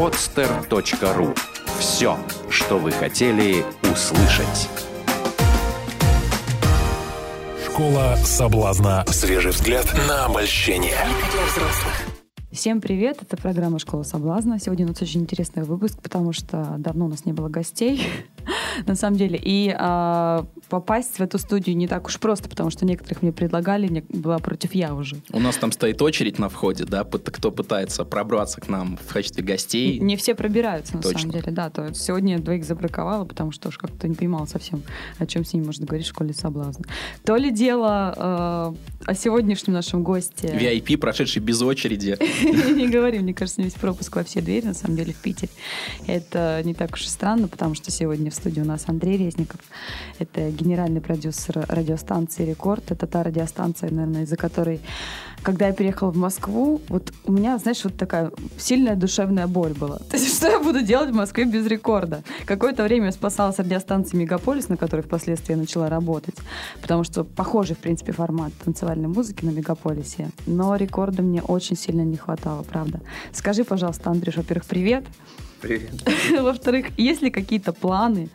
podster.ru Все, что вы хотели услышать. Школа соблазна. Свежий взгляд на обольщение. Всем привет, это программа «Школа соблазна». Сегодня у нас очень интересный выпуск, потому что давно у нас не было гостей, на самом деле. И а, попасть в эту студию не так уж просто, потому что некоторых мне предлагали, не, была против я уже. У нас там стоит очередь на входе, да, кто пытается пробраться к нам в качестве гостей. Не все пробираются, на Точно. самом деле, да. То есть сегодня я двоих забраковала, потому что уж как-то не понимала совсем, о чем с ними можно говорить в школе соблазна. То ли дело э, о сегодняшнем нашем госте. VIP, прошедший без очереди. Не говори, мне кажется, весь пропуск во все двери, на самом деле, в Питере. Это не так уж и странно, потому что сегодня в студии у нас Андрей Резников. Это генеральный продюсер радиостанции «Рекорд». Это та радиостанция, наверное, из-за которой, когда я переехала в Москву, вот у меня, знаешь, вот такая сильная душевная боль была. То есть, что я буду делать в Москве без рекорда? Какое-то время я спасалась радиостанции «Мегаполис», на которой впоследствии я начала работать, потому что похожий, в принципе, формат танцевальной музыки на «Мегаполисе». Но рекорда мне очень сильно не хватало, правда. Скажи, пожалуйста, Андрюш, во-первых, привет. Привет. Во-вторых, есть ли какие-то планы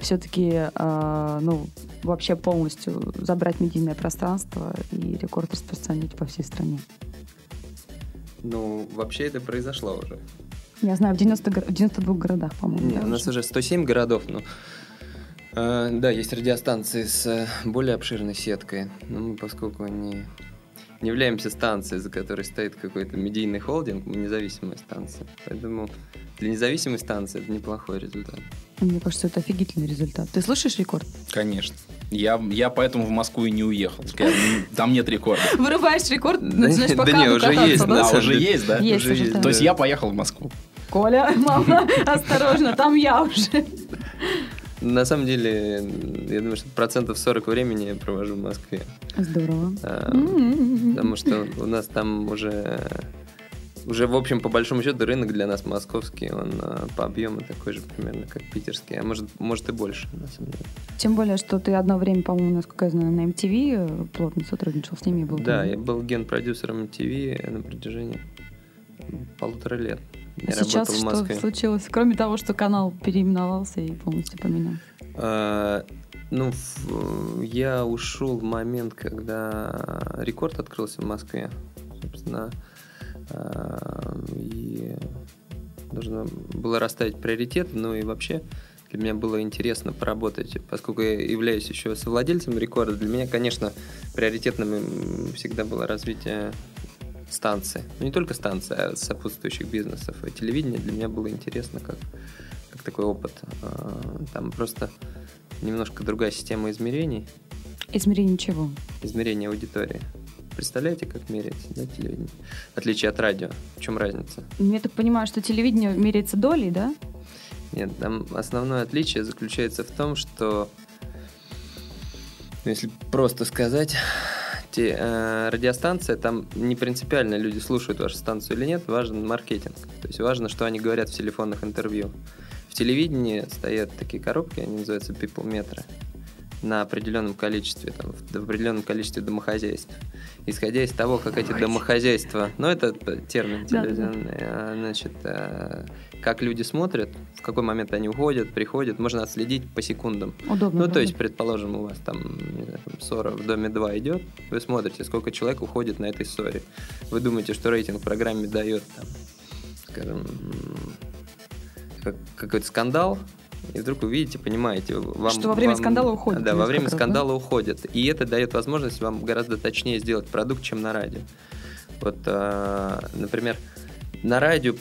все-таки, э, ну, вообще полностью забрать медийное пространство и рекорд распространить по всей стране? Ну, вообще это произошло уже. Я знаю, в, 90, горо- в 92 городах, по-моему. Не, да, у нас уже 107 городов, но... э, да, есть радиостанции с э, более обширной сеткой. Но мы, поскольку не, не являемся станцией, за которой стоит какой-то медийный холдинг, мы независимая станция. Поэтому для независимой станции это неплохой результат. Мне кажется, это офигительный результат. Ты слушаешь рекорд? Конечно. Я, я поэтому в Москву и не уехал. Я- там нет рекорда. Вырубаешь рекорд, Да начинаешь не- по да не, кадру уже есть, да? А, уже есть, да? Есть Уже. То есть я поехал в Москву. Коля, мама, осторожно, там я уже. На самом деле, я думаю, что процентов 40 времени я провожу в Москве. Здорово. А, М-м-м. Потому что у нас там уже, уже, в общем, по большому счету, рынок для нас московский, он а, по объему такой же примерно, как питерский, а может, может и больше, на самом деле. Тем более, что ты одно время, по-моему, насколько я знаю, на MTV плотно сотрудничал с ними. Был Да, там. я был генпродюсером MTV на протяжении полутора лет. А Я сейчас работал в что случилось? Кроме того, что канал переименовался и полностью поменял. А, ну, я ушел в момент, когда рекорд открылся в Москве. Собственно, а, и нужно было расставить приоритеты, ну и вообще для меня было интересно поработать, поскольку я являюсь еще совладельцем рекорда. Для меня, конечно, приоритетным всегда было развитие станции. Ну, не только станции, а сопутствующих бизнесов. И телевидение для меня было интересно как, как такой опыт. А, Там просто немножко другая система измерений, Измерение чего? измерения аудитории. Представляете, как меряется да, телевидение? В отличие от радио. В чем разница? Ну, Я так понимаю, что телевидение меряется долей, да? Нет, там основное отличие заключается в том, что, ну, если просто сказать, те, э, радиостанция, там не принципиально люди слушают вашу станцию или нет, важен маркетинг. То есть важно, что они говорят в телефонных интервью. В телевидении стоят такие коробки, они называются people метры на определенном количестве, там, в определенном количестве домохозяйств. Исходя из того, как эти домохозяйства, ну это термин телевизионный, а, значит, э, как люди смотрят, в какой момент они уходят, приходят, можно отследить по секундам. Удобно. Ну, то есть, предположим, у вас там, ссора в доме 2 идет, вы смотрите, сколько человек уходит на этой ссоре. Вы думаете, что рейтинг в программе дает, там, скажем, какой-то скандал, и вдруг вы видите, понимаете, вам... Что во время вам- скандала уходят Да, во время несколько раз, да? скандала уходят. И это дает возможность вам гораздо точнее сделать продукт, чем на радио. Вот, а, например, на радио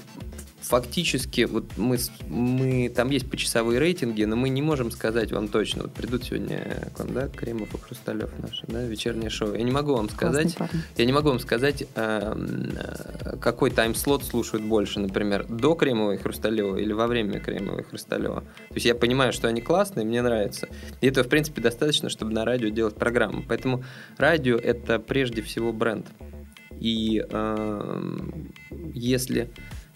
фактически, вот мы, мы, там есть почасовые рейтинги, но мы не можем сказать вам точно. Вот придут сегодня к вам, да, Кремов и Хрусталев наши, да, вечернее шоу. Я не могу вам сказать, я не могу вам сказать, эм, э, какой тайм-слот слушают больше, например, до Кремова и Хрусталева или во время Кремова и Хрусталева. То есть я понимаю, что они классные, мне нравится. И этого, в принципе, достаточно, чтобы на радио делать программу. Поэтому радио — это прежде всего бренд. И эм, если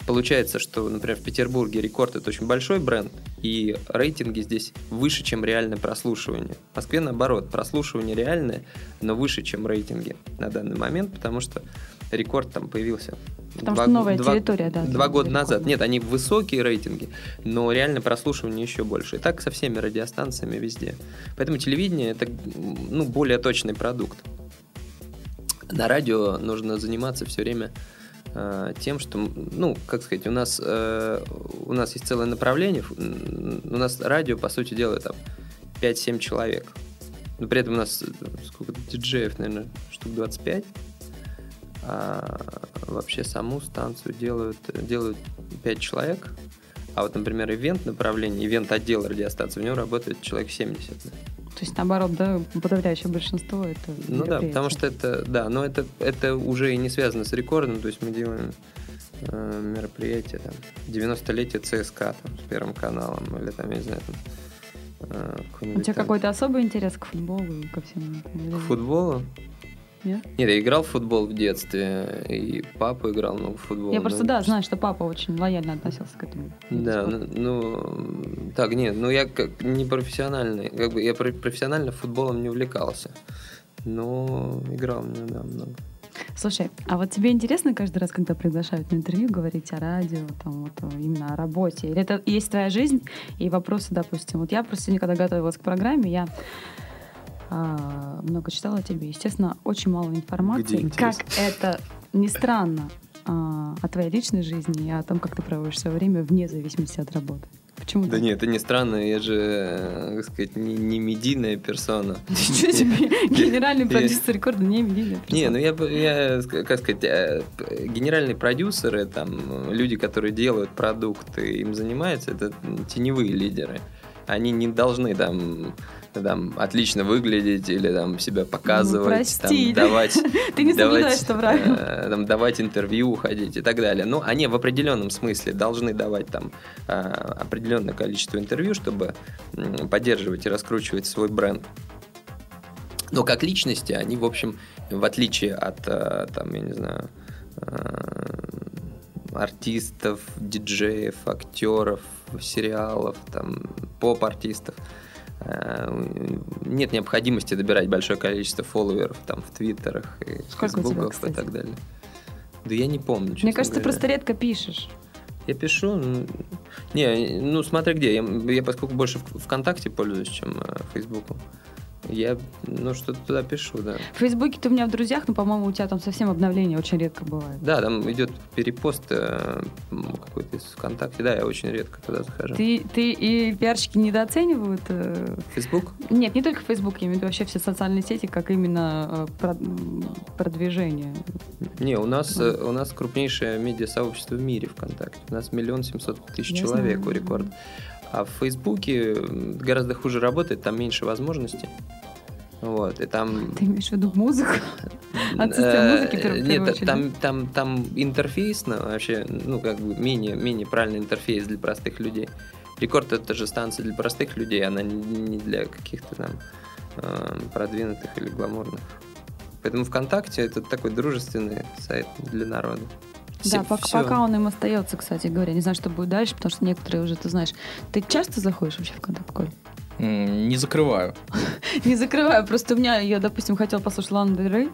получается, что, например, в Петербурге рекорд это очень большой бренд, и рейтинги здесь выше, чем реальное прослушивание. В Москве наоборот, прослушивание реальное, но выше, чем рейтинги на данный момент, потому что рекорд там появился Потому что новая территория, да, Два года назад. рекорда. Нет, они высокие рейтинги, но реально прослушивание еще больше. И так со всеми радиостанциями везде. Поэтому телевидение это ну, более точный продукт. На радио нужно заниматься все время тем, что, ну, как сказать, у нас, э, у нас есть целое направление, у нас радио, по сути дела, там 5-7 человек. Но при этом у нас э, сколько диджеев, наверное, штук 25. А вообще саму станцию делают, делают 5 человек. А вот, например, ивент направление, ивент отдел радиостанции, в нем работает человек 70. То есть, наоборот, да, подавляющее большинство это Ну да, потому что это, да, но это, это уже и не связано с рекордом, то есть мы делаем э, мероприятие, там, 90-летие ЦСКА там, с Первым каналом, или там, я не знаю, там, э, У тебя там- какой-то особый интерес к футболу ко всему К футболу? Нет? Нет, я играл в футбол в детстве, и папа играл много в футбол. Я просто, да, знаю, что папа очень лояльно относился к этому. Да, ну, ну, так, нет, ну я как не профессиональный, как бы я про- профессионально футболом не увлекался, но играл, ну, да, много. Слушай, а вот тебе интересно каждый раз, когда приглашают на интервью, говорить о радио, там, вот, именно о работе? Или это есть твоя жизнь и вопросы, допустим? Вот я просто сегодня, когда готовилась к программе, я а, много читала о тебе. Естественно, очень мало информации. Где как это ни странно а, о твоей личной жизни и о том, как ты проводишь свое время вне зависимости от работы. Почему Да нет, это не странно, я же, э, как сказать, не, не медийная персона. Ничего себе, генеральный продюсер рекорда не медийная Не, персона. ну я, я, как сказать, э, генеральные продюсеры, там, люди, которые делают продукты, им занимаются, это теневые лидеры. Они не должны там, там отлично выглядеть или там себя показывать, там, прости. давать, Ты не давать, правило. э, там, давать интервью, уходить и так далее. Но они в определенном смысле должны давать там э, определенное количество интервью, чтобы м, поддерживать и раскручивать свой бренд. Но как личности они, в общем, в отличие от, э, там, я не знаю, э, артистов, диджеев, актеров, сериалов, там, поп-артистов, э, нет необходимости добирать большое количество фолловеров там в твиттерах и Сколько тебя, фейсбуках и так далее. Да я не помню. Мне кажется, ты говоря. просто редко пишешь. Я пишу, ну, не, ну смотри где, я, я поскольку больше ВКонтакте пользуюсь, чем э, Фейсбуком, я, ну, что-то туда пишу, да. В Фейсбуке ты у меня в друзьях, но, по-моему, у тебя там совсем обновления очень редко бывает. Да, там идет перепост э, какой-то из ВКонтакте, да, я очень редко туда захожу. Ты, ты и пиарщики недооценивают? э, Фейсбук? Нет, не только Facebook, я имею в виду вообще все социальные сети, как именно э, продвижение. Не, у нас, э, у нас крупнейшее медиа-сообщество в мире ВКонтакте. У нас миллион семьсот тысяч Я человек знаю. у рекорд. А в Фейсбуке гораздо хуже работает, там меньше возможностей. Вот, и там... Ты имеешь в виду музыку? Отсутствие Э, музыки, в первую Нет, очередь, там, там, там интерфейсно вообще, ну, как бы менее, менее правильный интерфейс для простых людей. Рекорд это же станция для простых людей, она не- для каких-то там э, продвинутых или гламурных. Поэтому ВКонтакте это такой дружественный сайт для народа. Да, Все- пока, всё. пока он им остается, кстати говоря. Не знаю, что будет дальше, потому что некоторые уже, ты знаешь. Ты часто заходишь вообще в контакт, Коль? Не закрываю. Не закрываю, просто у меня, я, допустим, хотела послушать Лана Дель Рей, э,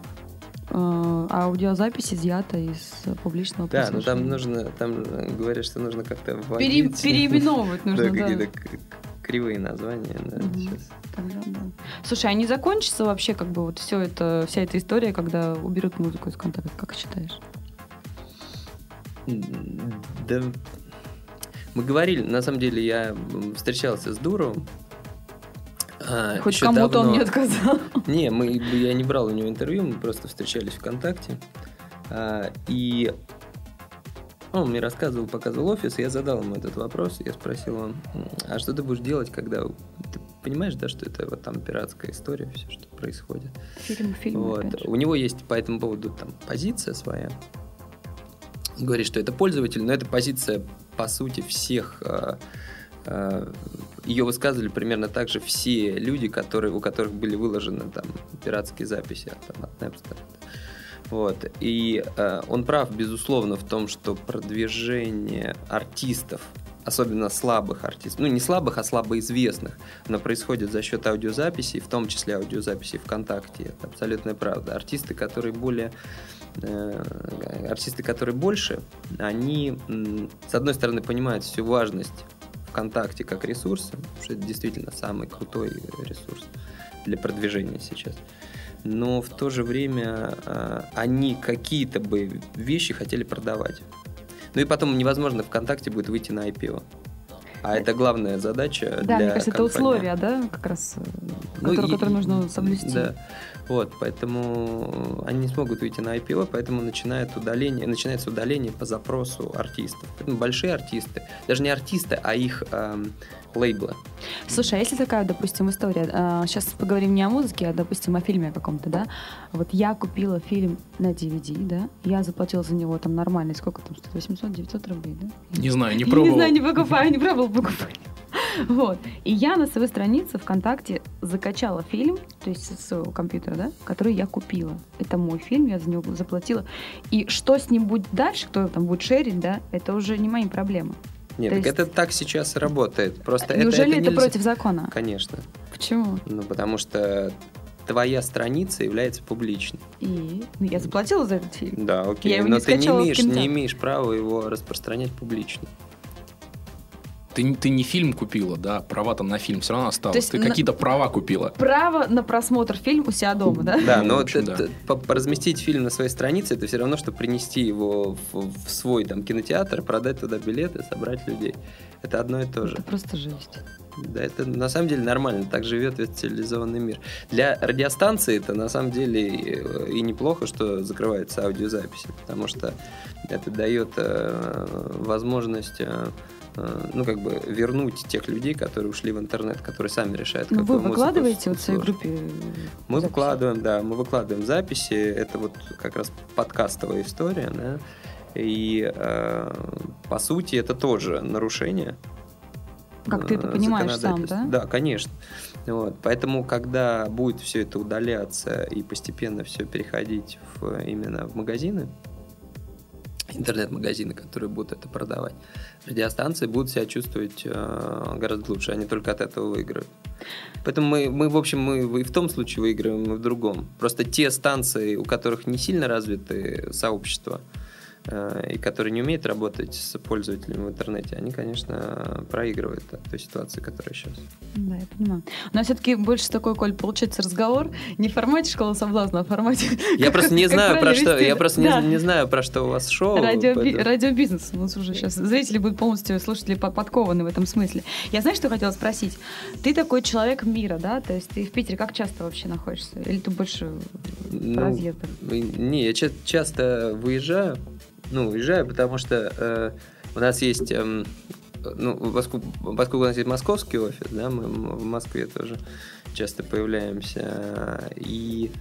а аудиозапись изъята из публичного Да, но там нужно, там говорят, что нужно как-то вводить. переименовывать нужно, Да, да. какие-то кривые названия, да, сейчас. Да. Слушай, а не закончится вообще как бы вот все это, вся эта история, когда уберут музыку из контакта? Как считаешь? Да, мы говорили, на самом деле я встречался с Дуровым. а, Хоть кому-то он давно. не отказал. Не, мы, я не брал у него интервью, мы просто встречались ВКонтакте. А, и он мне рассказывал, показывал офис, и я задал ему этот вопрос. Я спросил он, а что ты будешь делать, когда... Ты понимаешь, да, что это вот там пиратская история, все, что происходит? Фильм, фильм, Вот. У него есть по этому поводу там позиция своя. Говорит, что это пользователь, но это позиция, по сути, всех. э, э, Ее высказывали примерно так же все люди, которые, у которых были выложены там пиратские записи там, от Napster. Вот. И э, он прав, безусловно, в том, что продвижение артистов, особенно слабых артистов, ну не слабых, а слабоизвестных, оно происходит за счет аудиозаписей, в том числе аудиозаписей ВКонтакте. Это абсолютная правда. Артисты, которые более артисты, которые больше, они, с одной стороны, понимают всю важность ВКонтакте как ресурса, что это действительно самый крутой ресурс для продвижения сейчас. Но в то же время э, они какие-то бы вещи хотели продавать. Ну и потом невозможно ВКонтакте будет выйти на IPO. А это главная задача Да, для мне кажется, это компании. условия, да, как раз, э, Ну, которые, и- которые нужно соблюсти. Да. Вот, поэтому они не смогут выйти на IPO, поэтому начинает удаление, начинается удаление по запросу артистов. Поэтому большие артисты, даже не артисты, а их эм, лейблы. Слушай, а если такая, допустим, история, сейчас поговорим не о музыке, а, допустим, о фильме каком-то, да? Вот я купила фильм на DVD, да? Я заплатила за него там нормально, сколько там стоит? 800, 900 рублей, да? Не знаю, не пробовал. Не знаю, не покупаю, не пробовала покупать. Вот. И я на своей странице ВКонтакте закачала фильм, то есть со своего компьютера, да, который я купила. Это мой фильм, я за него заплатила. И что с ним будет дальше, кто там будет шерить, да, это уже не мои проблемы. Нет, То так есть- это так сейчас работает. Просто это- Неужели это, нельзя- против закона? Конечно. Почему? Ну, потому что твоя страница является публичной. И ну, я заплатила за этот фильм. Да, окей. Я его но не ты не имеешь, не имеешь права его распространять публично. Ты, не- ты не фильм купила, да, права-то на фильм все равно осталось. То есть ты на- какие-то права купила. Право на просмотр фильма у себя дома, да? Да, но это- по- разместить фильм на своей странице, это все равно, что принести его в, в свой там кинотеатр, продать туда билеты, собрать людей. Это одно и то же. Это просто жесть. Да, это на самом деле нормально, так живет весь цивилизованный мир. Для радиостанции это на самом деле э, и неплохо, что закрываются аудиозаписи, потому что это дает э, возможность э, ну, как бы вернуть тех людей, которые ушли в интернет, которые сами решают, Ну, какую вы выкладываете вот в своей группе? Мы записи? выкладываем, да, мы выкладываем записи. Это вот как раз подкастовая история, да. И э, по сути это тоже нарушение. Как ты это э, понимаешь сам, да? Да, конечно. Вот. Поэтому, когда будет все это удаляться и постепенно все переходить в, именно в магазины, интернет-магазины, которые будут это продавать, радиостанции будут себя чувствовать э, гораздо лучше, они только от этого выиграют. Поэтому мы, мы, в общем, мы и в том случае выигрываем, и в другом. Просто те станции, у которых не сильно развиты сообщества, и которые не умеют работать с пользователями в интернете, они, конечно, проигрывают от той ситуации, которая сейчас. Да, я понимаю. Но все-таки больше такой, Коль, получается разговор не в формате школы соблазна, а в формате... Я просто не знаю про что, я просто не, знаю про что у вас шоу. Радиобизнес. У нас уже сейчас зрители будут полностью, слушатели по- подкованы в этом смысле. Я знаю, что хотела спросить. Ты такой человек мира, да? То есть ты в Питере как часто вообще находишься? Или ты больше Ну, разъездах? Не, я ча- часто выезжаю. Ну, уезжаю, потому что э, у нас есть, эм, ну, поскольку, поскольку у нас есть московский офис, да, мы в Москве тоже часто появляемся. И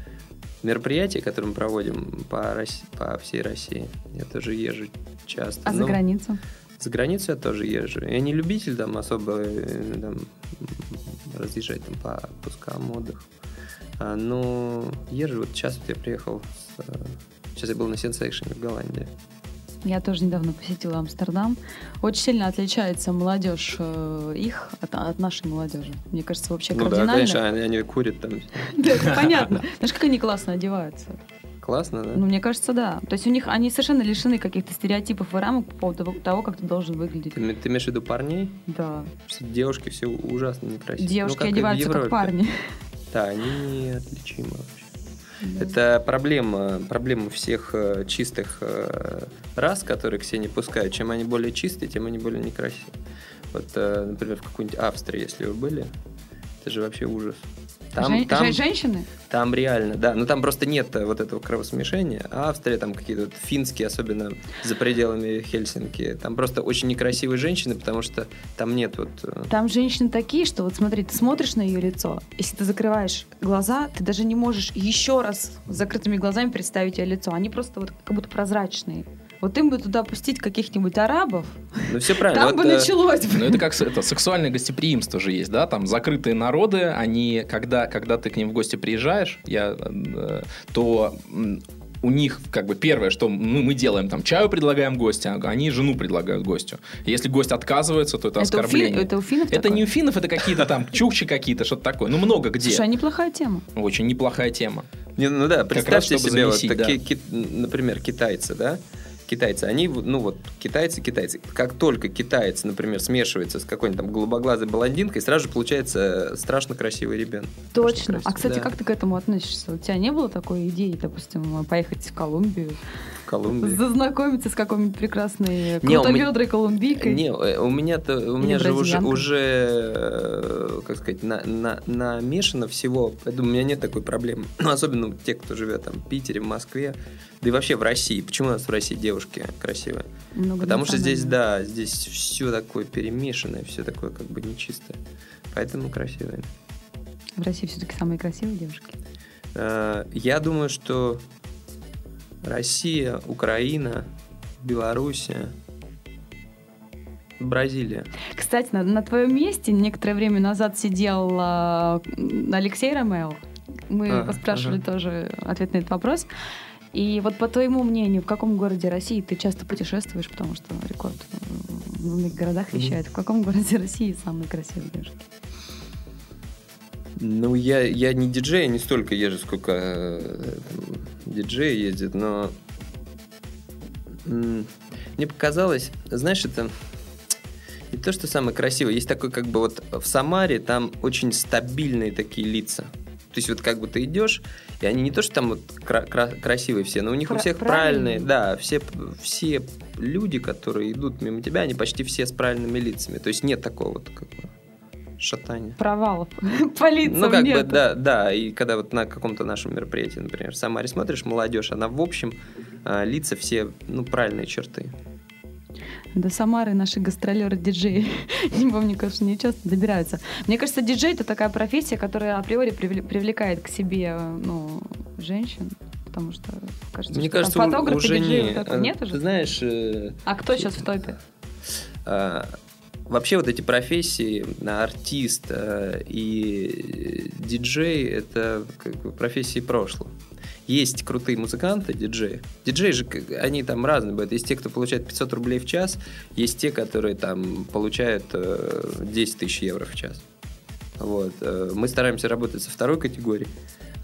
мероприятия, которые мы проводим по, Росси- по всей России, я тоже езжу часто. А за Ну, границу? За границу я тоже езжу. Я не любитель там особо э, там, разъезжать там, по отпускам, отдых. А, но езжу. Вот сейчас вот я приехал. с, э, сейчас я был на Сенсейшене в Голландии. Я тоже недавно посетила Амстердам. Очень сильно отличается молодежь э, их от, от нашей молодежи. Мне кажется, вообще ну да, кардинально. конечно, они, они курят там. Да, это понятно. Знаешь, как они классно одеваются? Классно, да? Ну, мне кажется, да. То есть у них они совершенно лишены каких-то стереотипов и рамок по поводу того- как ты должен выглядеть. Ты, ты имеешь в виду парней? Да. Девушки все ужасно некрасивые. Девушки Ну, как одеваются как парни. Да, они неотличимы вообще. Это проблема, проблема всех э, чистых э, рас, которые к себе не пускают. Чем они более чистые, тем они более некрасивые. Вот, э, например, в какой-нибудь Австрии, если вы были, это же вообще ужас. Там, Жен- там, жен- Женщины? там реально, да. Но там просто нет э, вот этого кровосмешения. А Австрия, там какие-то вот финские, особенно за пределами Хельсинки, там просто очень некрасивые женщины, потому что там нет вот... э, Там женщины такие, что вот смотри, ты смотришь на ее лицо, если ты закрываешь глаза, ты даже не можешь еще раз с закрытыми глазами представить ее лицо. Они просто вот как будто прозрачные. Вот им бы туда пустить каких-нибудь арабов, Ну, все правильно. там Вот, бы э, началось. бы. Ну, это как это, сексуальное гостеприимство же есть, да, там закрытые народы, они, когда, когда ты к ним в гости приезжаешь, я, э, то у них как бы первое, что ну, мы делаем, там, чаю предлагаем гостю, а они жену предлагают гостю. Если гость отказывается, то это, Это у, фин- оскорбление. это у финнов Это такое? не у финнов, это какие-то там чукчи какие-то, что-то такое. Ну, много где. Слушай, а неплохая тема. Очень неплохая тема. Не, ну да, представьте чтобы себе, вот замесить, такие, да. ки- например, китайцы, да? Китайцы, они, ну вот, китайцы, китайцы. Как только китаец, например, смешивается с какой-нибудь там голубоглазой блондинкой, сразу же получается страшно красивый ребенок. Точно. Страшно А, красивый, кстати, да. как ты к этому относишься? У тебя не было такой идеи, допустим, поехать в Колумбию, Колумбии. зазнакомиться с какой-нибудь прекрасной меня- крутоведрой колумбийкой? Не, э, у меня-то, у меня же уже, уже, э, как сказать, на, на- намешано всего, поэтому у меня нет такой проблемы. Ну, особенно у тех, кто живет там в Питере, в Москве, да и вообще в России. Почему у нас в России девушки красивые? Потому что здесь, да, здесь все такое перемешанное, все такое как бы нечистое. Поэтому красивые. В России все-таки самые красивые девушки. Э, Я думаю, что Россия, Украина, Белоруссия, Бразилия. Кстати, на, на твоем месте некоторое время назад сидел м, Алексей Ромео. Мы А, спрашивали ага. тоже ответ на этот вопрос. И вот по твоему мнению, в каком городе России ты часто путешествуешь, потому что рекорд в многих городах вещает, в каком городе России самые красивые девушки? Ну, я, я не диджей, не столько езжу, сколько э, там, диджеи ездят, но мне показалось, знаешь, это не то, что самое красивое. Есть такой, как бы вот в Самаре, там очень стабильные такие лица. То есть вот как бы ты идешь, и они не то, что там вот кра- кра- красивые все, но у них у Пра- всех правильные. да, все, все люди, которые идут мимо тебя, они почти все с правильными лицами. То есть нет такого вот как бы шатания. Провалов по лицам Ну, как нету. бы, да, да. И когда вот на каком-то нашем мероприятии, например, в Самаре смотришь, молодежь, она в общем, а, лица все, ну, правильные черты. До Самары наши гастролеры-диджеи, не помню, конечно, не часто добираются. Мне кажется, диджей — это такая профессия, которая априори привле- привлекает к себе ну, женщин, потому что кажется, Мне что кажется, там фотографы, уже диджеи, не... вот э, нет уже? знаешь, э, А кто сейчас в топе? а, вообще вот эти профессии, артист э, и диджей, это как бы профессии прошлого. Есть крутые музыканты, диджеи. Диджеи же, они там разные бывают. Есть те, кто получает 500 рублей в час, есть те, которые там получают э, 10 тысяч евро в час. Вот. э, Мы стараемся работать со второй категорией.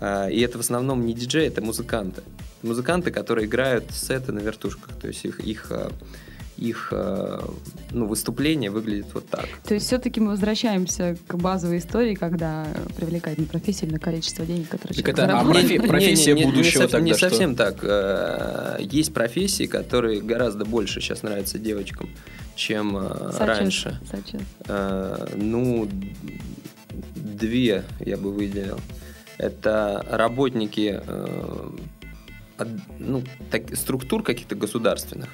А, И это в основном не диджеи, это музыканты. Музыканты, которые играют сеты на вертушках. То есть их, их, э, их э, ну, выступление выглядит вот так. То есть все-таки мы возвращаемся к базовой истории, когда привлекает не профессия, именно количество денег, которые Так человек это- а профи- профессия Не, не, не, будущего не, не тогда что? совсем так. Э, Есть профессии, которые гораздо больше сейчас нравятся девочкам, чем э, раньше. Ну, две я бы выделил. Это работники от- ну, так- структур каких-то государственных.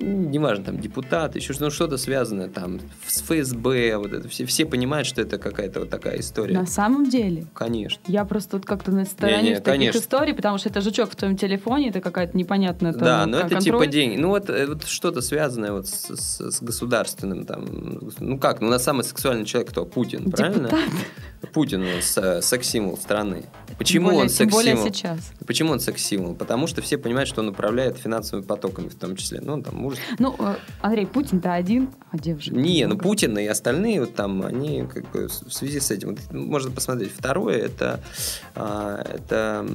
Ну, Неважно, там, депутаты, еще ну, что-то связанное там с ФСБ, вот это. Все, все понимают, что это какая-то вот такая история. На самом деле, Конечно. Я просто вот как-то на стороне Не-не, в таких конечно. историй, потому что это жучок в твоем телефоне, это какая-то непонятная там, Да, но кон- это контроль. типа деньги. Ну, вот, э, вот что-то связанное вот с, с- с государственным там. Ну как, ну, у нас самый сексуальный человек кто? Путин, правильно? Депутат. Путин у нас э, секс-символ страны. Почему более- он секс-символ? сейчас. Почему он секс-символ? Потому что все понимают, что он управляет финансовыми потоками в том числе. Ну, там, может... Ну, э, Андрей, Путин-то один, а девушек Не, ну. Путин и остальные вот там, они как бы в связи с этим, вот, можно посмотреть. Второе, это, а, это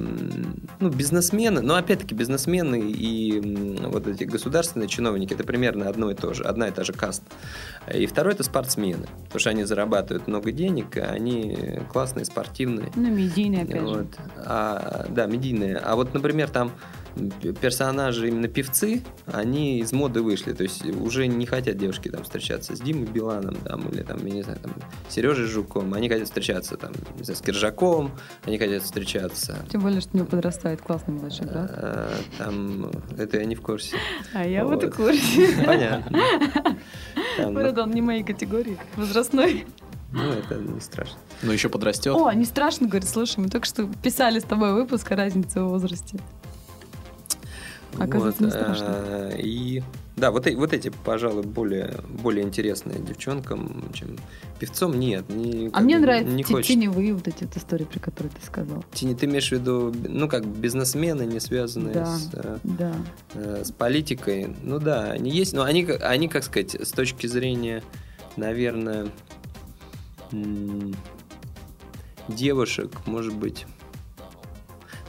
ну, бизнесмены, но опять-таки бизнесмены и вот эти государственные чиновники, это примерно одно и то же, одна и та же каста. И второе, это спортсмены, потому что они зарабатывают много денег, они классные, спортивные. Ну, медийный, опять Вот. же. А, да, медийные. А вот, например, там персонажи, именно певцы, они из моды вышли. То есть уже не хотят девушки там встречаться с Димой Биланом там, или там, я не знаю, там, Сережей Жуком. Они хотят встречаться там, не знаю, с Киржаковым, они хотят встречаться. Тем более, что у него подрастает классный младший брат. э, Там, это я не в курсе. А я вот и вот. курсе. Понятно. Там, ну, Правда, он не моей категории, возрастной. ну, это не страшно. Ну, еще подрастет. О, не страшно, говорит, слушай, мы только что писали с тобой выпуск о разнице в возрасте. Оказывается, не страшно. э, И да, вот, вот эти, пожалуй, более, более интересные девчонкам, чем певцом. Нет, не, А мне бы нравятся не хочется. теневые вот эти вот истории, про которые ты сказал. Тени, ты имеешь в виду, ну, как бизнесмены, не связанные Да. с, э, Да. э, с политикой. Ну да, они есть, но они, они, как сказать, с точки зрения, наверное, девушек, может быть...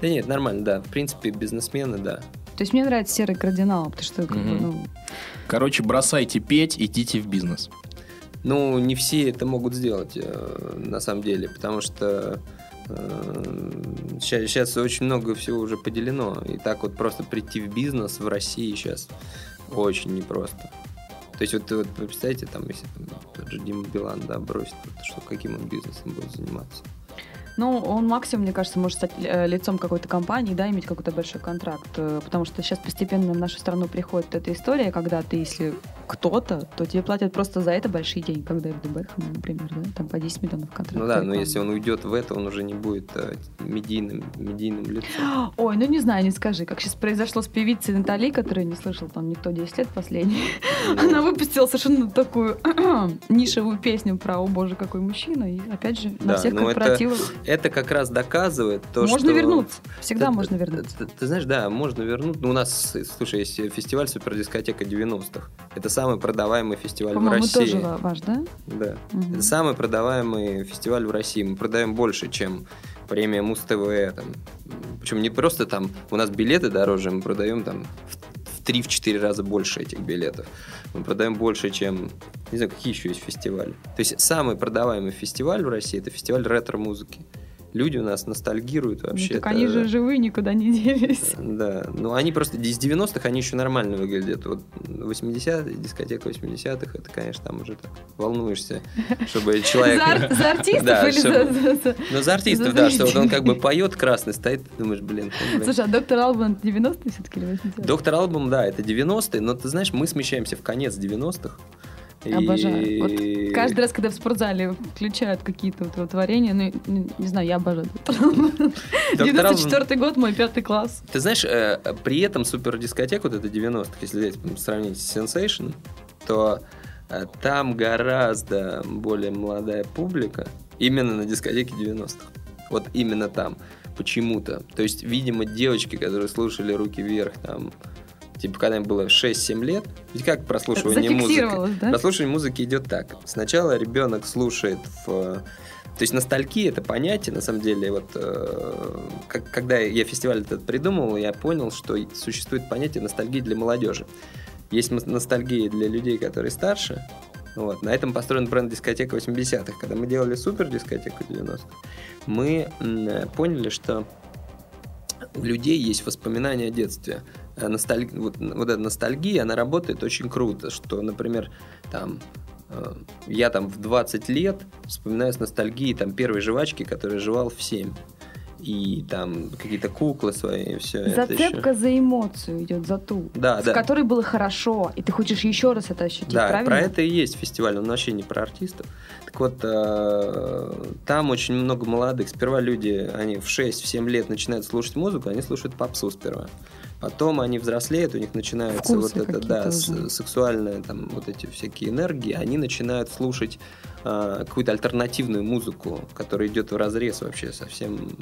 Да нет, нормально, да. В принципе, бизнесмены, да. То есть мне нравится серый кардинал, потому что как бы, ну, Короче, бросайте петь, идите в бизнес. Ну, не все это могут сделать, э, на самом деле, потому что сейчас, очень много всего уже поделено. И так вот просто прийти в бизнес в России сейчас очень непросто. То есть вот, вот вы представляете, там, если там, тот же Дима Билан, да, бросит, вот, что каким он бизнесом будет заниматься? Ну, он максимум, мне кажется, может стать э, лицом какой-то компании, да, иметь какой-то большой контракт. Э, Потому что сейчас постепенно в нашу страну приходит эта история, когда ты, если кто-то, то тебе платят просто за это большие деньги, как Дэвиду Бекхэму, например, да, там по 10 миллионов контрактов. Ну да, но если он уйдет в это, он уже не будет э, медийным, медийным лицом. Ой, ну не знаю, не скажи, как сейчас произошло с певицей Натали, которую не слышал там никто 10 лет последний. Она выпустила совершенно такую нишевую песню про «О боже, какой мужчина», и опять же на Да, всех ну это- корпоративах Это как раз доказывает то, можно что... вернуться, всегда Ты- можно ты- вернуться. Ты, ты знаешь, да, можно вернуть. Ну, у нас, слушай, есть фестиваль супердискотека 90-х. Это самый продаваемый фестиваль в России. тоже ва- ваш, да? Да. Мгм. Это самый продаваемый фестиваль в России. Мы продаем больше, чем премия Муз-ТВ. Причем не просто там у нас билеты дороже, мы продаем там в 3-4 раза больше этих билетов. Мы продаем больше, чем... Не знаю, какие еще есть фестивали. То есть самый продаваемый фестиваль в России это фестиваль ретро-музыки. Люди у нас ностальгируют вообще. Ну, так они же живые, никуда не делись. да, ну они просто из 90-х они еще нормально выглядят. Вот 80-е, дискотека 80-х, это, конечно, там уже так волнуешься, чтобы человек... За, за артистов Да, или чтобы- за, за- Ну, за артистов, за да, что вот он как бы поет красный, стоит, ты думаешь, блин, ну, блин. Слушай, а доктор Албан 90-е все-таки или 80-е? Доктор Албум, да, это 90-е, но ты знаешь, мы смещаемся в конец 90-х. И- Обожаю. Вот каждый раз, когда в спортзале включают какие-то вот творения, ну, ну, не знаю, я обожаю. доктора Албана. Доктор Албан- 94 год, мой пятый класс. Ты знаешь, э, при этом супердискотека, вот это 90-х, если взять, сравнить с Sensation, то э, там гораздо более молодая публика именно на дискотеке 90-х. Вот именно там. Почему-то. То есть, видимо, девочки, которые слушали «Руки вверх», там, типа, когда им было 6-7 лет, ведь как прослушивание музыки? Да? Прослушивание музыки идет так. Сначала ребенок слушает в... То есть ностальгия это понятие, на самом деле, вот э, как- когда я фестиваль этот придумал, я понял, что существует понятие ностальгии для молодежи. Есть ностальгия для людей, которые старше. Вот. На этом построен бренд дискотека 80-х. Когда мы делали супер дискотеку 90-х, мы м, поняли, что у людей есть воспоминания о детстве. Э, носталь- Вот, вот эта ностальгия, она работает очень круто, что, например, там э, я там в 20 лет вспоминаю с ностальгией там первой жвачки, которую жевал в 7. И там какие-то куклы свои, все это Зацепка еще. за эмоцию идет, за ту, Да, в да. которой было хорошо, и ты хочешь еще раз это ощутить, Да, правильно? про это и есть фестиваль, он вообще не про артистов. Так вот, э, там очень много молодых. Сперва люди, они в 6-7 лет начинают слушать музыку, они слушают попсу сперва. Потом они взрослеют, у них начинается Вкусы вот это, да, уже. с- сексуальная, там, вот эти всякие энергии, они начинают слушать э, какую-то альтернативную музыку, которая идет в разрез вообще совсем,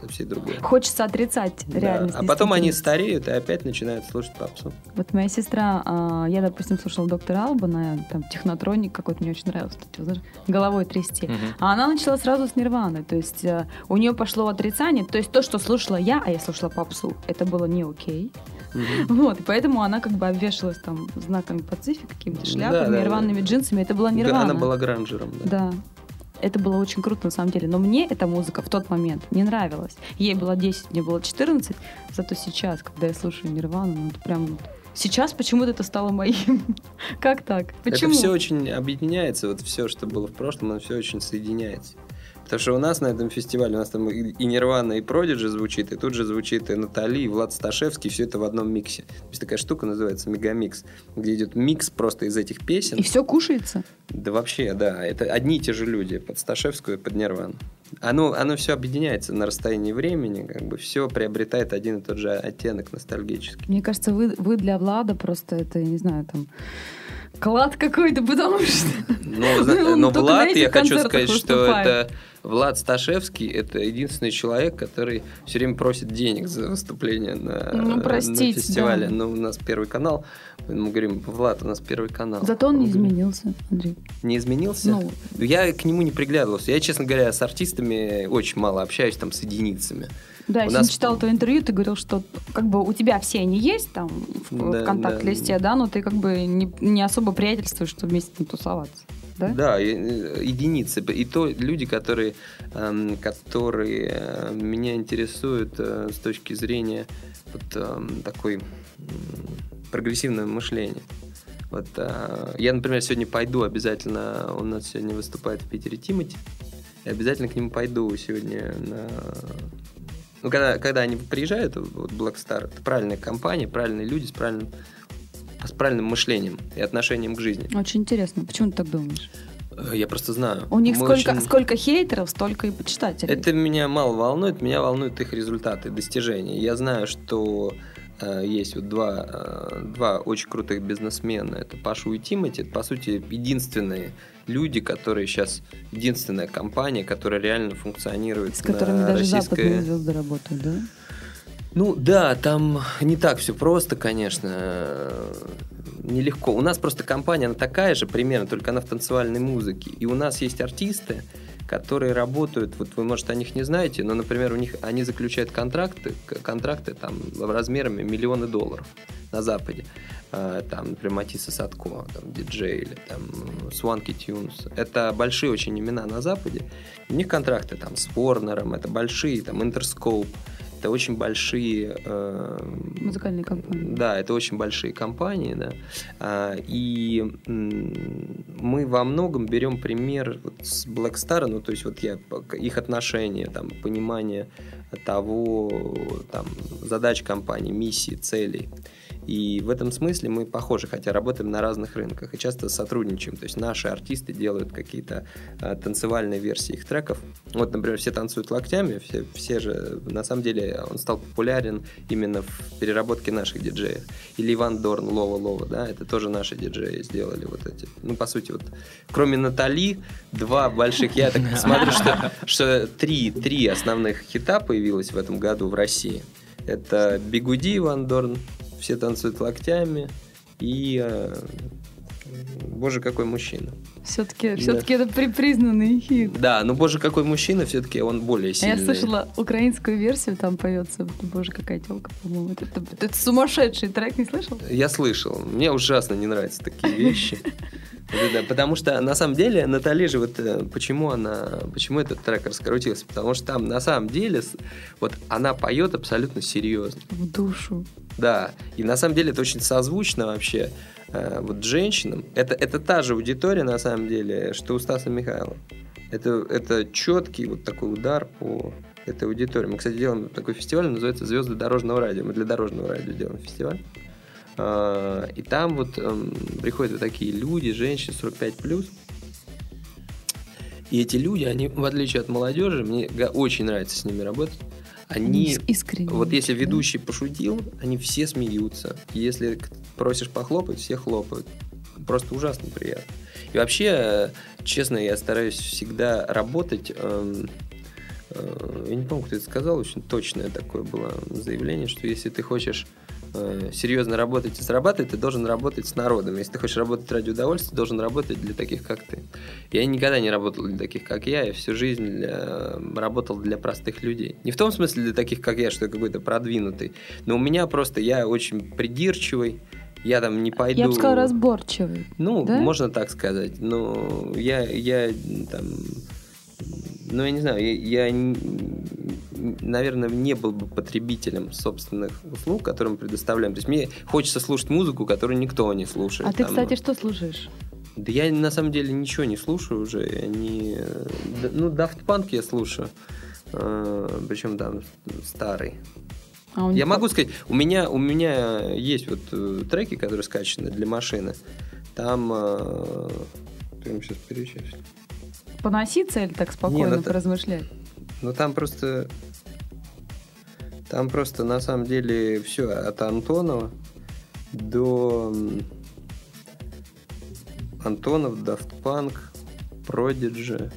со всей другой. Хочется отрицать Да. реальность. А потом они стареют и опять начинают слушать попсу. Вот моя сестра, а, я, допустим, слушала доктора Албана, там, технотроник какой-то мне очень нравился, головой трясти. Мгм. А она начала сразу с Нирваны, то есть э, у нее пошло отрицание, то есть то, что слушала я, а я слушала попсу, это было не окей. Мгм. Вот, и поэтому она как бы обвешалась там знаками Пацифик, какими-то Да, шляпами, да, да. рваными джинсами, это была Нирвана. Она была гранжером, да. Да. Это было очень круто на самом деле. Но мне эта музыка в тот момент не нравилась. Ей было 10, мне было 14. Зато сейчас, когда я слушаю Нирвану, ну это прям... вот Сейчас почему-то это стало моим. Как так? Почему? Это все очень объединяется, вот все, что было в прошлом, оно все очень соединяется. Потому что у нас на этом фестивале, у нас там и Нирвана, и Продиджи звучит, и тут же звучит и Натали, и Влад Сташевский, все это в одном миксе. То есть такая штука называется мегамикс, где идет микс просто из этих песен. И все кушается. Да вообще, да, это одни и те же люди, под Сташевскую и под Нирвану. оно, оно все объединяется на расстоянии времени, как бы все приобретает один и тот же оттенок ностальгический. Мне кажется, вы, вы для Влада просто это, я не знаю, там клад какой-то, потому что... Но, Ну, но на Влад, я хочу сказать, что выступает. это Влад Сташевский, это единственный человек, который все время просит денег за выступление на, Ну, на простите, фестивале. да. Но у нас первый канал, мы говорим, Влад, у нас первый канал. Зато он не Мы говорим, изменился, Андрей. Не изменился? Ну. Я к нему не приглядывался. Я, честно говоря, с артистами очень мало общаюсь, там, с единицами. Да, У я нас- читала твое интервью, ты говорил, что как бы у тебя все они есть там в, Да, в контакт-листе, да, но ты как бы не, не особо приятельствуешь, чтобы вместе там тусоваться. Да? Да, э, единицы. И то люди, которые, эм, которые э, меня интересуют э, с точки зрения вот эм, такой прогрессивного мышления. Вот, я, например, сегодня пойду обязательно, у нас сегодня выступает в Питере Тимати, и обязательно к нему пойду сегодня на... Ну, когда, когда они приезжают, вот Black Star, это правильная компания, правильные люди с правильным, с правильным мышлением и отношением к жизни. Очень интересно. Почему ты так думаешь? Э, Я просто знаю. У них Мы сколько, очень- сколько хейтеров, столько и почитателей. Это меня мало волнует, меня волнуют их результаты, достижения. Я знаю, что э, есть вот два, э, два очень крутых бизнесмена. Это Пашу и Тимати. Это, по сути, единственные люди, которые сейчас... Единственная компания, которая реально функционирует с которыми на даже российской- западные звезды работают, да? Ну да, там не так все просто, конечно. э, Нелегко. У нас просто компания, она такая же примерно, только она в танцевальной музыке. И у нас есть артисты, которые работают, вот вы, может, о них не знаете, но, например, у них они заключают контракты, контракты там размерами миллионы долларов на Западе. Э, Там, например, Матисса Садко, там, диджей или там Swanky Tunes. Это большие очень имена на Западе. У них контракты там с Warner, это большие, там, Interscope. Это очень большие... э, Музыкальные компании. Да, это очень большие компании, да. А, И мы во многом берем пример вот с Black Star, ну, то есть вот я, их отношения, там, понимание того, там, задач компании, миссии, целей. И в этом смысле мы похожи, хотя работаем на разных рынках и часто сотрудничаем. То есть наши артисты делают какие-то а, танцевальные версии их треков. Вот, например, все танцуют локтями, все, все же, на самом деле, он стал популярен именно в переработке наших диджеев. Или Иван Дорн, Лова Лова, да, это тоже наши диджеи сделали вот эти. Ну, по сути, вот, кроме Натали, два больших, я так смотрю, что, что три, три основных хита появилось в этом году в России. Это Бигуди, Иван Дорн, все танцуют локтями и э, Боже, какой мужчина. Все-таки Да. все-таки это при- признанный хит. Да, но Боже, какой мужчина, все-таки он более сильный. Я слышала украинскую версию, там поется Боже, какая телка, по-моему. Это, это- это сумасшедший трек, не слышал? Я слышал. Мне ужасно не нравятся такие вещи. Потому что на самом деле Натали же вот э, почему она, почему этот трек раскрутился, потому что там на самом деле вот она поет абсолютно серьезно, В душу. Да, и на самом деле это очень созвучно вообще э, вот женщинам. Это это та же аудитория на самом деле, что у Стаса Михайлова. Это это четкий вот такой удар по этой аудитории. Мы, кстати, делаем такой фестиваль, называется «Звезды дорожного радио». Мы для дорожного радио делаем фестиваль. А, И там вот эм, приходят вот такие люди, женщины 45 плюс. И эти люди, они, в отличие от молодежи, мне очень нравится с ними работать. Они, Ис- искренне. вот если да? ведущий пошутил, они все смеются. Если просишь похлопать, все хлопают. Просто ужасно приятно. И вообще, честно, я стараюсь всегда работать. эм, э, Я не помню, кто это сказал, очень точное такое было заявление, что если ты хочешь э, серьезно работать и зарабатывать, ты должен работать с народом. Если ты хочешь работать ради удовольствия, ты должен работать для таких, как ты. Я никогда не работал для таких, как я, я всю жизнь для- работал для простых людей. Не в том смысле для таких, как я, что я какой-то продвинутый, но у меня просто, я очень придирчивый, я там не пойду... Я бы сказала, разборчивый. Ну, Да? можно так сказать. Но я, я там... Ну, я не знаю, я, я, наверное, не был бы потребителем собственных услуг, которые мы предоставляем. То есть мне хочется слушать музыку, которую никто не слушает. А ты, Там, кстати, что служишь? Да я на самом деле ничего не слушаю уже. Я не... да, Ну, Daft Punk я слушаю. Причем там старый. А Я могу сказать, у меня, у меня есть вот э, треки, которые скачаны для машины. Там... э, Прямо сейчас перечислю. Поноситься или так спокойно Не, ну поразмышлять? Ну там просто... Там просто на самом деле все от Антонова до Антонов, Daft Punk, Prodigy,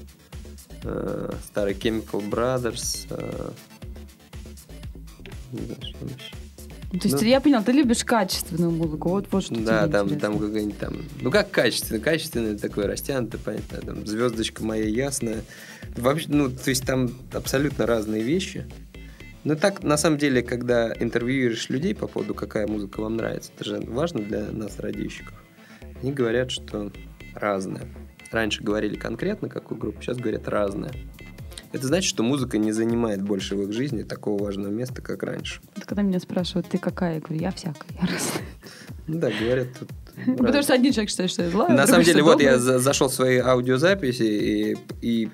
э, старый Chemical Brothers, э, не знаю, что еще. То есть Ну. я понял, ты любишь качественную музыку. Вот, вот что Да, там, интересно. там какой-нибудь там. Ну как качественный, качественный такой растянутый, понятно, там звездочка моя ясная. Вообще, ну, то есть там абсолютно разные вещи. Но так, на самом деле, когда интервьюируешь людей по поводу, какая музыка вам нравится, это же важно для нас, радищиков. Они говорят, что разная. Раньше говорили конкретно какую группу, сейчас говорят разная. Это значит, что музыка не занимает больше в их жизни такого важного места, как раньше. Вот Когда меня спрашивают, ты какая? Я говорю, я всякая. я разная. Ну да, говорят тут... Потому разное. что один человек считает, что я злая, На другой, самом деле, вот я зашел в свои аудиозаписи, и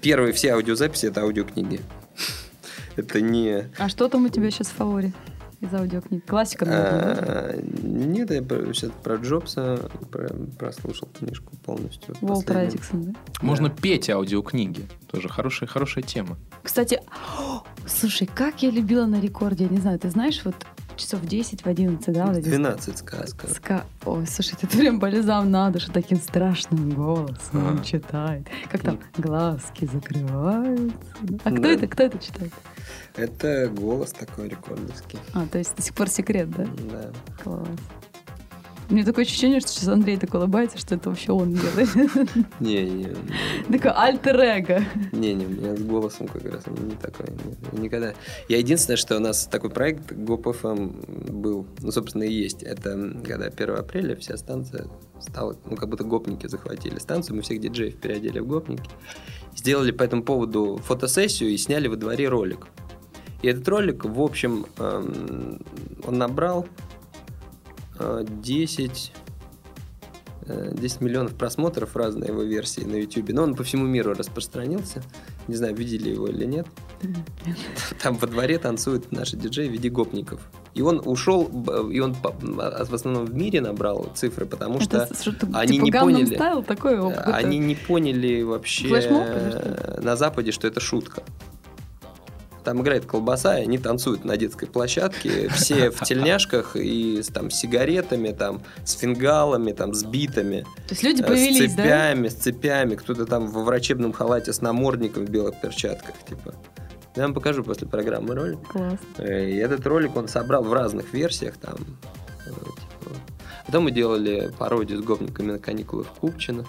первые все аудиозаписи это аудиокниги. Это не... А что там у тебя сейчас в фаворе из аудиокниг? Классика, наверное, а, Нет, я сейчас про Джобса про- прослушал книжку полностью. Уолтер. Айзексон, да? Можно петь аудиокниги. Тоже хорошая, хорошая тема. Кстати, о, слушай, как я любила на рекорде, я не знаю, ты знаешь, вот часов в 10, в 11, да, эти 12 сказка. ска... Ой, слушай, это прям бальзам на душу, таким страшным голосом он Ага. читает. Как там, глазки закрываются. А кто Да. это, кто это читает? Это голос такой рекордовский. А, то есть до сих пор секрет, да? Да. Класс. У меня такое ощущение, что сейчас Андрей так улыбается, что это вообще он делает. Не, не. Такое альтер-эго. Не, не, у меня с голосом как раз он не такой. не- Никогда. Я единственное, что у нас такой проект GoPFM был, ну, собственно, и есть. Это когда 1 апреля вся станция стала, ну, как будто гопники захватили станцию, мы всех диджеев переодели в гопники. Сделали по этому поводу фотосессию и сняли во дворе ролик. И этот ролик, в общем, эм, он набрал 10 э, 10 миллионов просмотров разные его версии на YouTube. Но он по всему миру распространился. Не знаю, видели его или нет. Там во дворе танцуют наши диджеи в виде гопников. И он ушел, и он по- а, в основном в мире набрал цифры, потому что Это что-то они типа не поняли. Style такой э, опыт. они не поняли вообще Флешмоб э, на Западе, что это шутка. Там играет колбаса, и они танцуют на детской площадке, все в тельняшках и с, там, с сигаретами, там, с фингалами, там, с битами. То есть люди Э, появились, с да? цепями, с цепями, кто-то там во врачебном халате с намордником в белых перчатках, типа. Я вам покажу после программы ролик. Класс. Э, И этот ролик он собрал в разных версиях, там, э, типа. Потом мы делали пародию с гопниками на каникулы в Купчино.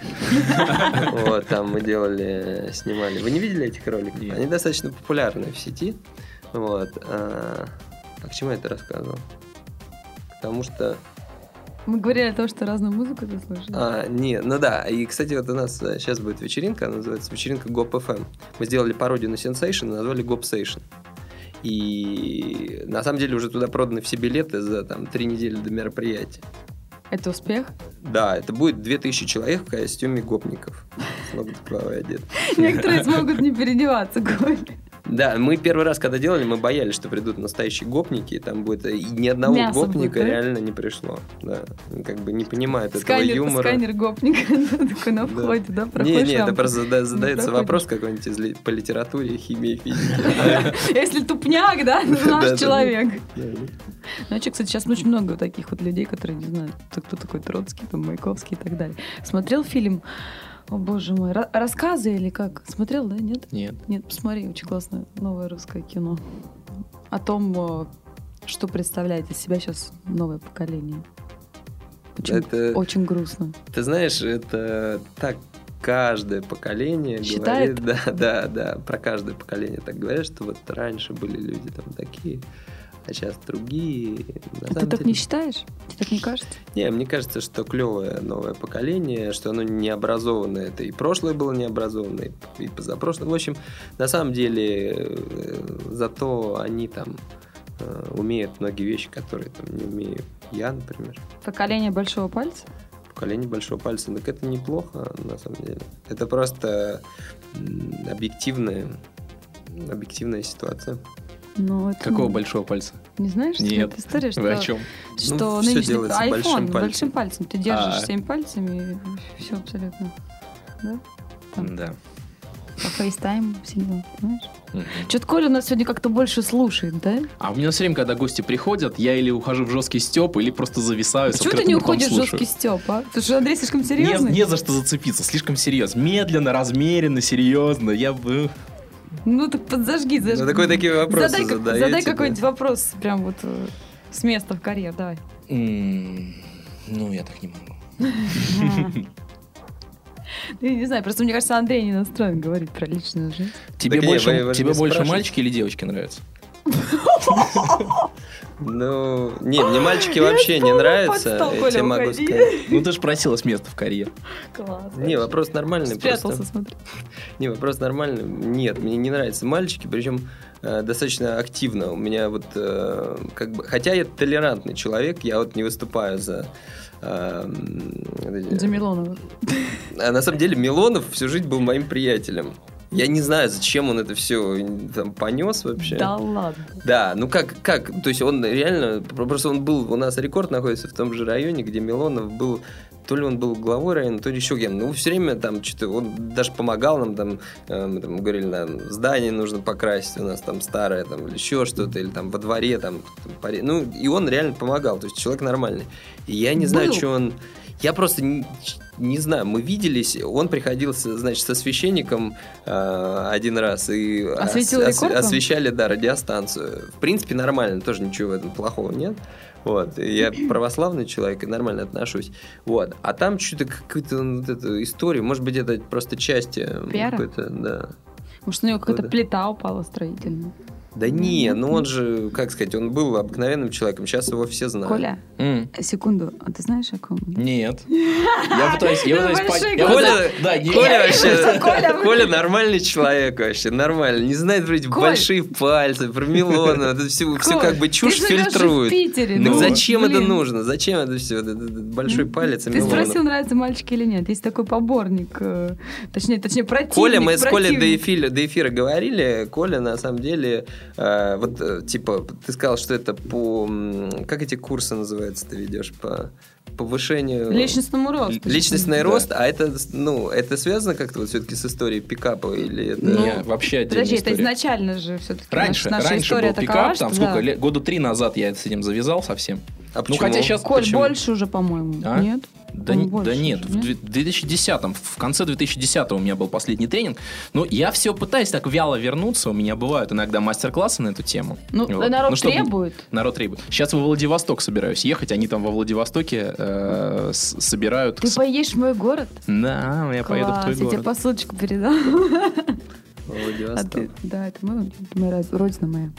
Вот, там мы делали, снимали. Вы не видели этих роликов? Они достаточно популярны в сети. Вот. А а к чему я это рассказывал? Потому что Мы говорили о том, что разную музыку ты слушаешь. А, не, ну да, и, кстати, вот у нас сейчас будет вечеринка, она называется вечеринка Гоп FM. Мы сделали пародию на Sensation и назвали Гоп Station. И на самом деле уже туда проданы все билеты за там три недели до мероприятия. Это успех? Да, это будет 2000 человек в костюме гопников. С логотиповой одет. Некоторые смогут не переодеваться, Коль. Да, мы первый раз, когда делали, мы боялись, что придут настоящие гопники, и там будет... И ни одного Мясо гопника будет, да? реально не пришло. Да, как бы не понимают этого Сканер, юмора. сканер гопника такой на входе, да, Не, не, это просто зада- задается вопрос какой-нибудь по литературе, химии, физике. Если тупняк, да, ну, наш человек. да. Значит, кстати, сейчас очень много таких вот людей, которые не знают, кто кто такой Троцкий, там, Маяковский и так далее. Смотрел фильм, о боже мой, «Ра- рассказы или как? Смотрел, да, нет? Нет. Нет, посмотри, очень классное новое русское кино. О том, что представляет из себя сейчас новое поколение. Очень, Это- очень грустно. Ты знаешь, это так каждое поколение Считает? говорит, да, да, да, про каждое поколение так говорят, что вот раньше были люди там такие, а сейчас другие. На А ты так деле- не считаешь? Тебе так не кажется? Не, мне кажется, что клевое новое поколение, что оно необразованное. Это и прошлое было необразованное, и позапрошлое. В общем, на самом деле, э, зато они там э, умеют многие вещи, которые там не умею я, например. Поколение большого пальца? Поколение большого пальца. Так это неплохо, на самом деле. Это просто объективная, объективная ситуация. Ну, это, Какого большого пальца? Не знаешь, что Нет. эта история, что, Вы о чем? что Ну, нынешний делается iPhone большим пальцем. большим пальцем. Ты держишь А. всеми пальцами, и все абсолютно. Да? Там. Да. FaceTime, все дела, понимаешь? Что-то Коля у нас сегодня как-то больше слушает, да? А у меня все время, когда гости приходят, я или ухожу в жесткий степ, или просто зависаю. Почему ты открытым не уходишь в жесткий степ, а? Потому что Андрей слишком Не, серьезный? не за что зацепиться, слишком серьезно. Медленно, размеренно, серьезно. Я бы... Ну так подзажги, зажги. Ну, такой такие вопросы задай, задаете, задай да. какой-нибудь вопрос, прям вот э, с места в карьер, давай. Ну, я так не могу. Я не знаю, просто мне кажется, Андрей не настроен говорить про личную жизнь. Тебе больше, тебе больше мальчики или девочки нравятся? Ну, не, мне мальчики вообще не нравятся, я тебе могу сказать. Ну, ты же просила с места в карьер. Класс. Не, вопрос нормальный. Спрятался, просто. смотри. Не, вопрос нормальный. Нет, мне не нравятся мальчики, причем э, достаточно активно. У меня вот э, как бы, хотя я толерантный человек, я вот не выступаю за э, м, вот эти- За Милонова. А на самом деле Милонов всю жизнь был моим приятелем. Я не знаю, зачем он это все там понес вообще. Да ладно. Да, ну как, как, то есть он реально, просто он был, у нас рекорд находится в том же районе, где Милонов был, то ли он был главой района, то ли еще кем. Ну, все время там что-то, он даже помогал нам, там, э, мы там говорили, нам здание нужно покрасить, у нас там старое, там, или еще что-то, или там во дворе, там, поре- ну, и он реально помогал, то есть человек нормальный. И я не знаю, Был. что он... Я просто не, не знаю, мы виделись, он приходил, значит, со священником э, один раз и ос- вам? освещали, да, радиостанцию. В принципе, нормально, тоже ничего в этом плохого нет. Вот, я православный человек и нормально отношусь. Вот, а там что-то какую-то ну, вот эту историю, может быть, это просто часть Пиара? какой-то, да. Может, у него какая-то плита упала строительная. Да не, ну он же, как сказать, он был обыкновенным человеком, сейчас его все знают. Коля, М, секунду, а ты знаешь, о ком? он? Нет. Я пытаюсь, я пытаюсь понять- я глаза. пытаюсь- Да, Коля вообще, Коля Коля нормальный человек вообще, нормально. Не знает Коль. большие пальцы, про Милона, это все, все как бы чушь фильтрует. Ну, зачем это нужно? Зачем это все? Большой палец и Ты спросил, нравятся мальчики или нет. Есть такой поборник, э, точнее, точнее, противник. Коля, мы с Колей до эфира говорили, Коля на самом деле, э, вот э, типа, ты сказал, что это по, как эти курсы называются, ты ведешь, по повышению... Личностному росту. Личностный Да. рост, а это, ну, это связано как-то вот все-таки с историей пикапа или это... Не, вообще отдельная Подожди, это история. изначально же все-таки Раньше, наша раньше история был такова, пикап, что там сколько да. лет, года три назад я с этим завязал совсем. А Ну, хотя сейчас... Коль, почему? больше уже, по-моему. А? Нет? Да, По-моему, не- да больше нет, уже, в две- 2010 в конце 2010 у меня был последний тренинг. Но я все пытаюсь так вяло вернуться. У меня бывают иногда мастер-классы на эту тему. Ну, Вот. народ Ну, чтобы- требует. Народ требует. Сейчас во Владивосток собираюсь ехать. Они там во Владивостоке э, с- собирают... Ты с- поедешь в мой город? Да, я поеду в Класс, твой я тебе город. посылочку передам. А Владивосток. ты, да, это мой, это моя родина моя.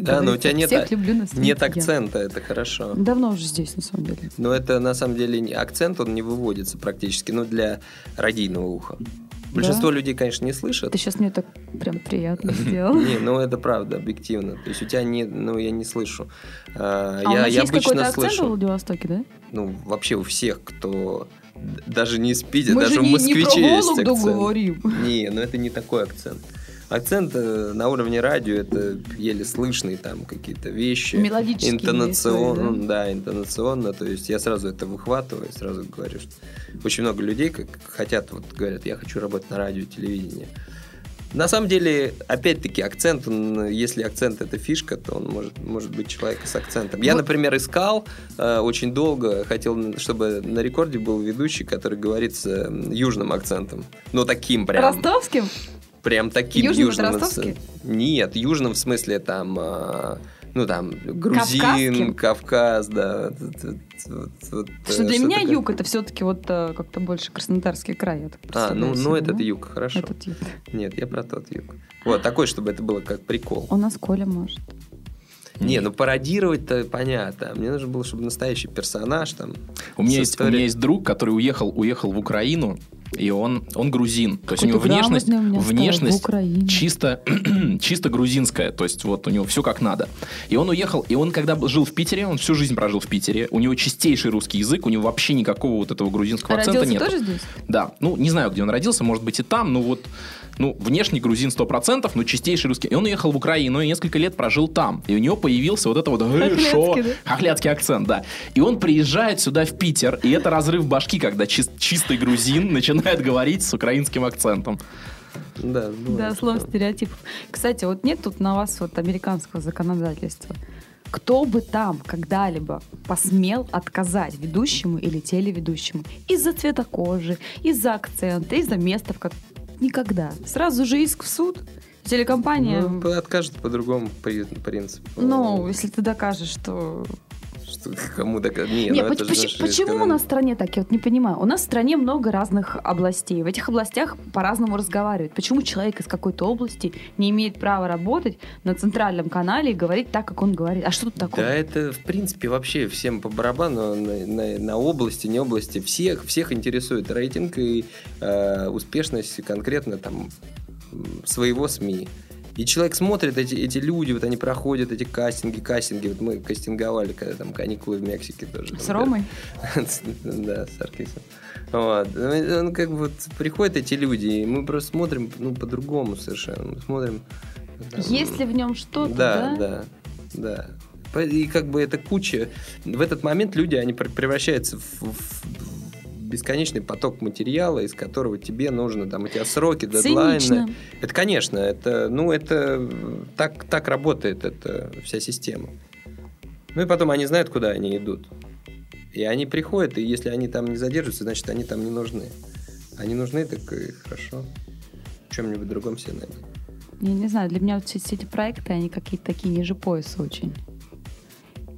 Да, но у тебя нет, всех люблю на нет я. акцента, это хорошо. Давно уже здесь, на самом деле. Но это на самом деле не- акцент, он не выводится практически, ну, для радийного уха. Большинство людей, конечно, не слышат. Ты сейчас мне так прям приятно сделал. Не, ну это правда, объективно. То есть у тебя не, ну я не слышу. А, А у я, нас я есть какой-то акцент в слышу. Владивостоке, да? Ну вообще у всех, кто даже не из Питера, Мы даже же у не, не москвичей про есть Вологду акцент. говорим. Не, ну это не такой акцент. Акцент э, на уровне радио это еле слышные там какие-то вещи. Мелодические Интонационно, есть свои, да? интонационно. То есть я сразу это выхватываю, сразу говорю, что очень много людей как хотят, вот говорят, я хочу работать на радио, телевидении. На самом деле, опять-таки, акцент, он, если акцент это фишка, то он может, может быть человек с акцентом. Я, например, искал э, очень долго, хотел, чтобы на рекорде был ведущий, который говорит с э, южным акцентом. Ну, таким прям. Ростовским? Прям таким Южным южным. это с- ростовский? Нет, южным в смысле там, а, ну там, грузин, Кавказским? Кавказ, да. вот- вот, Что э, для меня такое. юг это все-таки вот э, как-то больше Краснодарский край. я так А, ну, ну себе, этот да? юг, хорошо. Этот юг. Нет, я про тот юг. Вот, такой, чтобы это было как прикол. У нас Коля может. Не, ну пародировать-то понятно. Мне нужно было, чтобы настоящий персонаж там. У меня, есть, у меня есть друг, который уехал, уехал в Украину, и он, он грузин. То есть у него внешность, у внешность чисто, чисто грузинская. То есть вот у него все как надо. И он уехал, и он когда жил в Питере, он всю жизнь прожил в Питере, у него чистейший русский язык, у него вообще никакого вот этого грузинского акцента Родился нет. тоже здесь? Да, ну не знаю, где он родился, может быть и там, но вот, ну, внешний грузин 100%, но чистейший русский. И он уехал в Украину и несколько лет прожил там. И у него появился вот это вот «Э, Хохлядский, шо?» да? хохлядский акцент, да. И он приезжает сюда в Питер, и это разрыв башки, когда чис- чистый грузин начинает говорить с украинским акцентом. Да, Да, словом такое. стереотипов. Кстати, вот нет тут на вас вот американского законодательства. Кто бы там когда-либо посмел отказать ведущему или телеведущему из-за цвета кожи, из-за акцента, из-за места, в котором... Никогда. Сразу же иск в суд. Телекомпания... Ну, откажет по другому при- принципу. Ну, если ты докажешь, что... Что, кому так... Не, Не, ну, поч- же поч- наши почему у нас в стране так? Я вот не понимаю. У нас в стране много разных областей. В этих областях по-разному разговаривают. Почему человек из какой-то области не имеет права работать на центральном канале и говорить так, как он говорит? А что тут такое? Да, это, в принципе, вообще всем по барабану на, на- на области, не области. Всех, всех интересует рейтинг и э, успешность конкретно там своего СМИ. И человек смотрит, эти, эти люди, вот они проходят эти кастинги, кастинги. Вот мы кастинговали, когда там каникулы в Мексике тоже. С Ромой? Да, с Аркисом. Вот. Ну, Он как бы вот приходят эти люди, и мы просто смотрим ну, по-другому совершенно. Мы смотрим... там, Есть ли в нем что-то, да, да? да, да. И как бы это куча... В этот момент люди, они пр- превращаются в, в бесконечный поток материала, из которого тебе нужно, там, у тебя сроки, дедлайны. Цинично. Это, конечно, это, ну, это так, так работает эта вся система. Ну и потом они знают, куда они идут. И они приходят, и если они там не задерживаются, значит, они там не нужны. Они нужны, так и хорошо. В чем-нибудь другом себе найдут. Я не знаю, для меня вот все, эти проекты, они какие-то такие ниже пояса очень.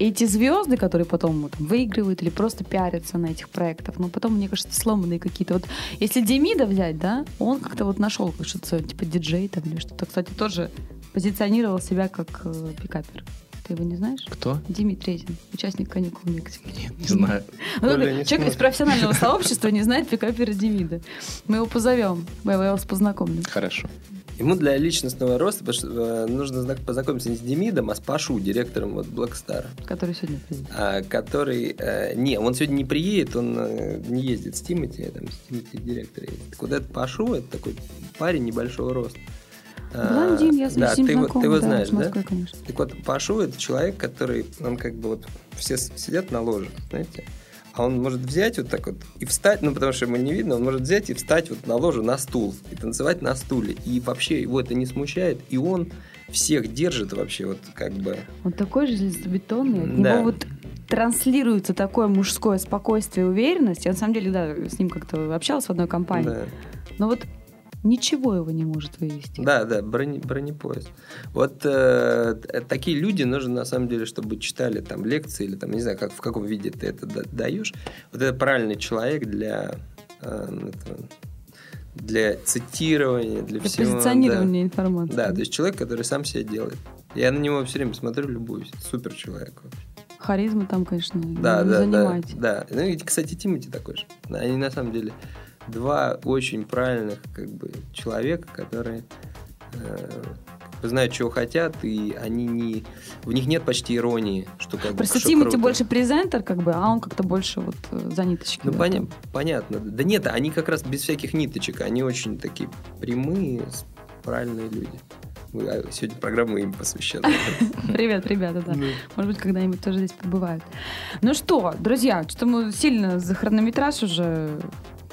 Эти звезды, которые потом вот, выигрывают или просто пиарятся на этих проектах, но потом, мне кажется, сломанные какие-то. Вот если Демида взять, да, он как-то вот нашел что-то типа диджей там или что-то. Кстати, тоже позиционировал себя как э, пикапер. Ты его не знаешь? Кто? Димит Резин, участник каникул в Мексике. Нет, не знаю. Ну, не человек из профессионального сообщества не знает пикапера Демида. Мы его позовем, мы его- вас познакомлю. Хорошо. Ему для личностного роста э, нужно знак- познакомиться не с Демидом, а с Пашу, директором вот Blackstar, который сегодня приедет. а, который... э, не, он сегодня не приедет, он э, не ездит с Тимати, там с Тимати директор едет. Так вот этот Пашу, это такой парень небольшого роста. А, Блондин, я с да, ним ты, его- знакома, ты его да, знаешь, с да? Конечно. Так вот, Пашу это человек, который, он как бы вот, все с- сидят на ложе, знаете, а он может взять вот так вот и встать, ну, потому что ему не видно, он может взять и встать вот на ложу, на стул, и танцевать на стуле. И вообще его это не смущает, и он всех держит вообще вот как бы... Он такой же железобетонный, от Да. него вот транслируется такое мужское спокойствие и уверенность. Я на самом деле, да, с ним как-то общалась в одной компании. Да, Но вот ничего его не может вывести. да, да, брони, бронепоезд. Вот э, такие люди нужно на самом деле, чтобы читали там лекции или там, не знаю, как, в каком виде ты это да- даешь. Вот это правильный человек для... э, этого, для цитирования, для, Для всего. да. позиционирования информации. Да, то есть человек, который сам себя делает. Я на него все время смотрю, любуюсь. Супер человек. вообще. Харизма там, конечно, Да, да, да, занимать. да. Ну и, кстати, Тимати такой же. Они на самом деле два очень правильных как бы человека, которые э, бы знают, чего хотят, и они не... В них нет почти иронии, что как бы Просто что Тимати больше презентер, как бы, а он как-то больше вот э, за ниточки. Ну, поня- понятно. Да нет, они как раз без всяких ниточек. Они очень такие прямые, правильные люди. А Сегодня программа им посвящена. Привет, ребята, да. Может быть, когда-нибудь тоже здесь побывают. Ну что, друзья, что мы сильно за хронометраж уже...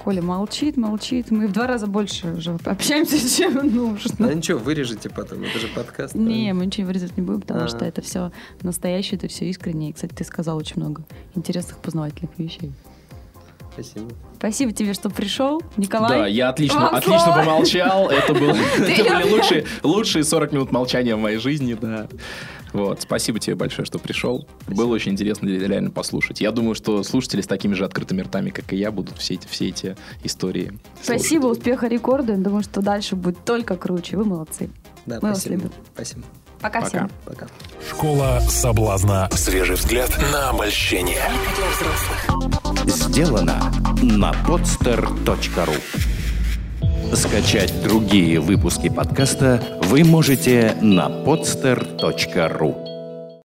Коля молчит, молчит. Мы в два раза больше уже общаемся, чем Ну нужно. ничего, вырежете потом, это же подкаст. Не, мы ничего вырезать не будем, потому Ага. что это все настоящее, это все искренне. И, кстати, ты сказал очень много интересных познавательных вещей. Спасибо. Спасибо тебе, что пришел, Николай. Да, я отлично, Вам отлично слово. помолчал. Это, был, это я- были лучшие, лучшие 40 минут молчания в моей жизни, да. Вот, спасибо тебе большое, что пришел. Было очень интересно реально послушать. Я думаю, что слушатели с такими же открытыми ртами, как и я, будут все эти, все эти истории Спасибо, слушать. успеха рекорда. Думаю, что дальше будет только круче. Вы молодцы. Да, Мы вас спасибо. любим. Спасибо. Пока, Пока. всем. Пока. Школа соблазна. Свежий взгляд на обольщение. Сделано на podster.ru Скачать другие выпуски подкаста вы можете на podster.ru